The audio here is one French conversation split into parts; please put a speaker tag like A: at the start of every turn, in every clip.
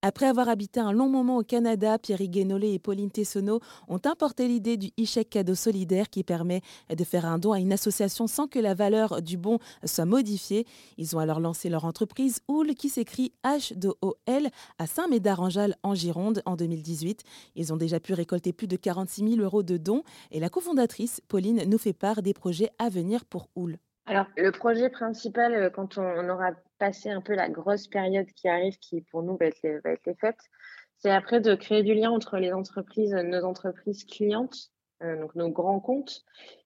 A: Après avoir habité un long moment au Canada, Pierre Guénolé et Pauline Tessonneau ont importé l'idée du e-chèque cadeau solidaire qui permet de faire un don à une association sans que la valeur du bon soit modifiée. Ils ont alors lancé leur entreprise Oul qui s'écrit H-2-O-L à Saint-Médard-en-Jalles en Gironde en 2018. Ils ont déjà pu récolter plus de 46 000 euros de dons et la cofondatrice Pauline nous fait part des projets à venir pour Oul.
B: Alors, le projet principal, euh, quand on, aura passé un peu la grosse période qui arrive, qui pour nous va être les, va fêtes, c'est après de créer du lien entre les entreprises, nos entreprises clientes, euh, donc nos grands comptes,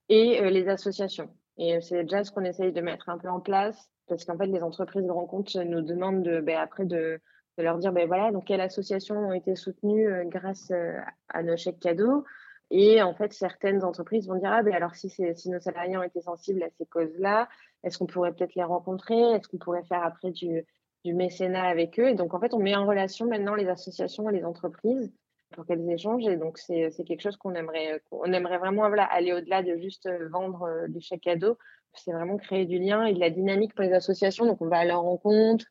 B: et euh, les associations. Et c'est déjà ce qu'on essaye de mettre un peu en place, parce qu'en fait, les entreprises grands comptes nous demandent de, ben, après de, de, leur dire, ben voilà, donc quelles associations ont été soutenues grâce à nos chèques cadeaux, et en fait, certaines entreprises vont dire Ah, ben alors si, nos salariés ont été sensibles à ces causes-là, est-ce qu'on pourrait peut-être les rencontrer? Est-ce qu'on pourrait faire après du, mécénat avec eux? Et donc, en fait, on met en relation maintenant les associations et les entreprises pour qu'elles échangent. Et donc, c'est quelque chose qu'on aimerait, aimerait vraiment aller au-delà de juste vendre euh, des chèques cadeaux. C'est vraiment créer du lien et de la dynamique pour les associations. Donc, on va à leur rencontre,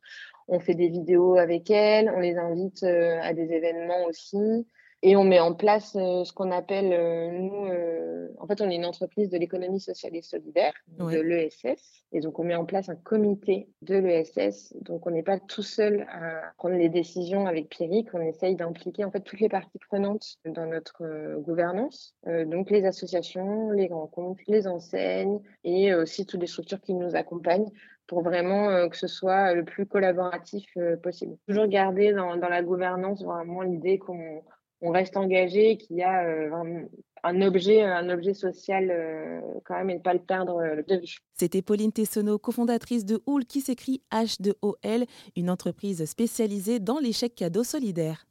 B: on fait des vidéos avec elles, on les invite euh, à des événements aussi. Et on met en place euh, ce qu'on appelle, euh, nous, euh, en fait, on est une entreprise de l'économie sociale et solidaire, de l'ESS. Et donc, on met en place un comité de l'ESS. Donc, on n'est pas tout seul à prendre les décisions avec Pierrick. On essaye d'impliquer, en fait, toutes les parties prenantes dans notre gouvernance. donc, les associations, les grands comptes, les enseignes et aussi toutes les structures qui nous accompagnent pour vraiment que ce soit le plus collaboratif possible. Toujours garder dans, dans la gouvernance vraiment l'idée qu'on on reste engagé, qu'il y a euh, un, objet, un objet social euh, quand même et ne pas le perdre euh, de vue.
A: C'était Pauline Tessonneau, cofondatrice de Houl qui s'écrit H2OL, une entreprise spécialisée dans l'échec cadeau solidaire.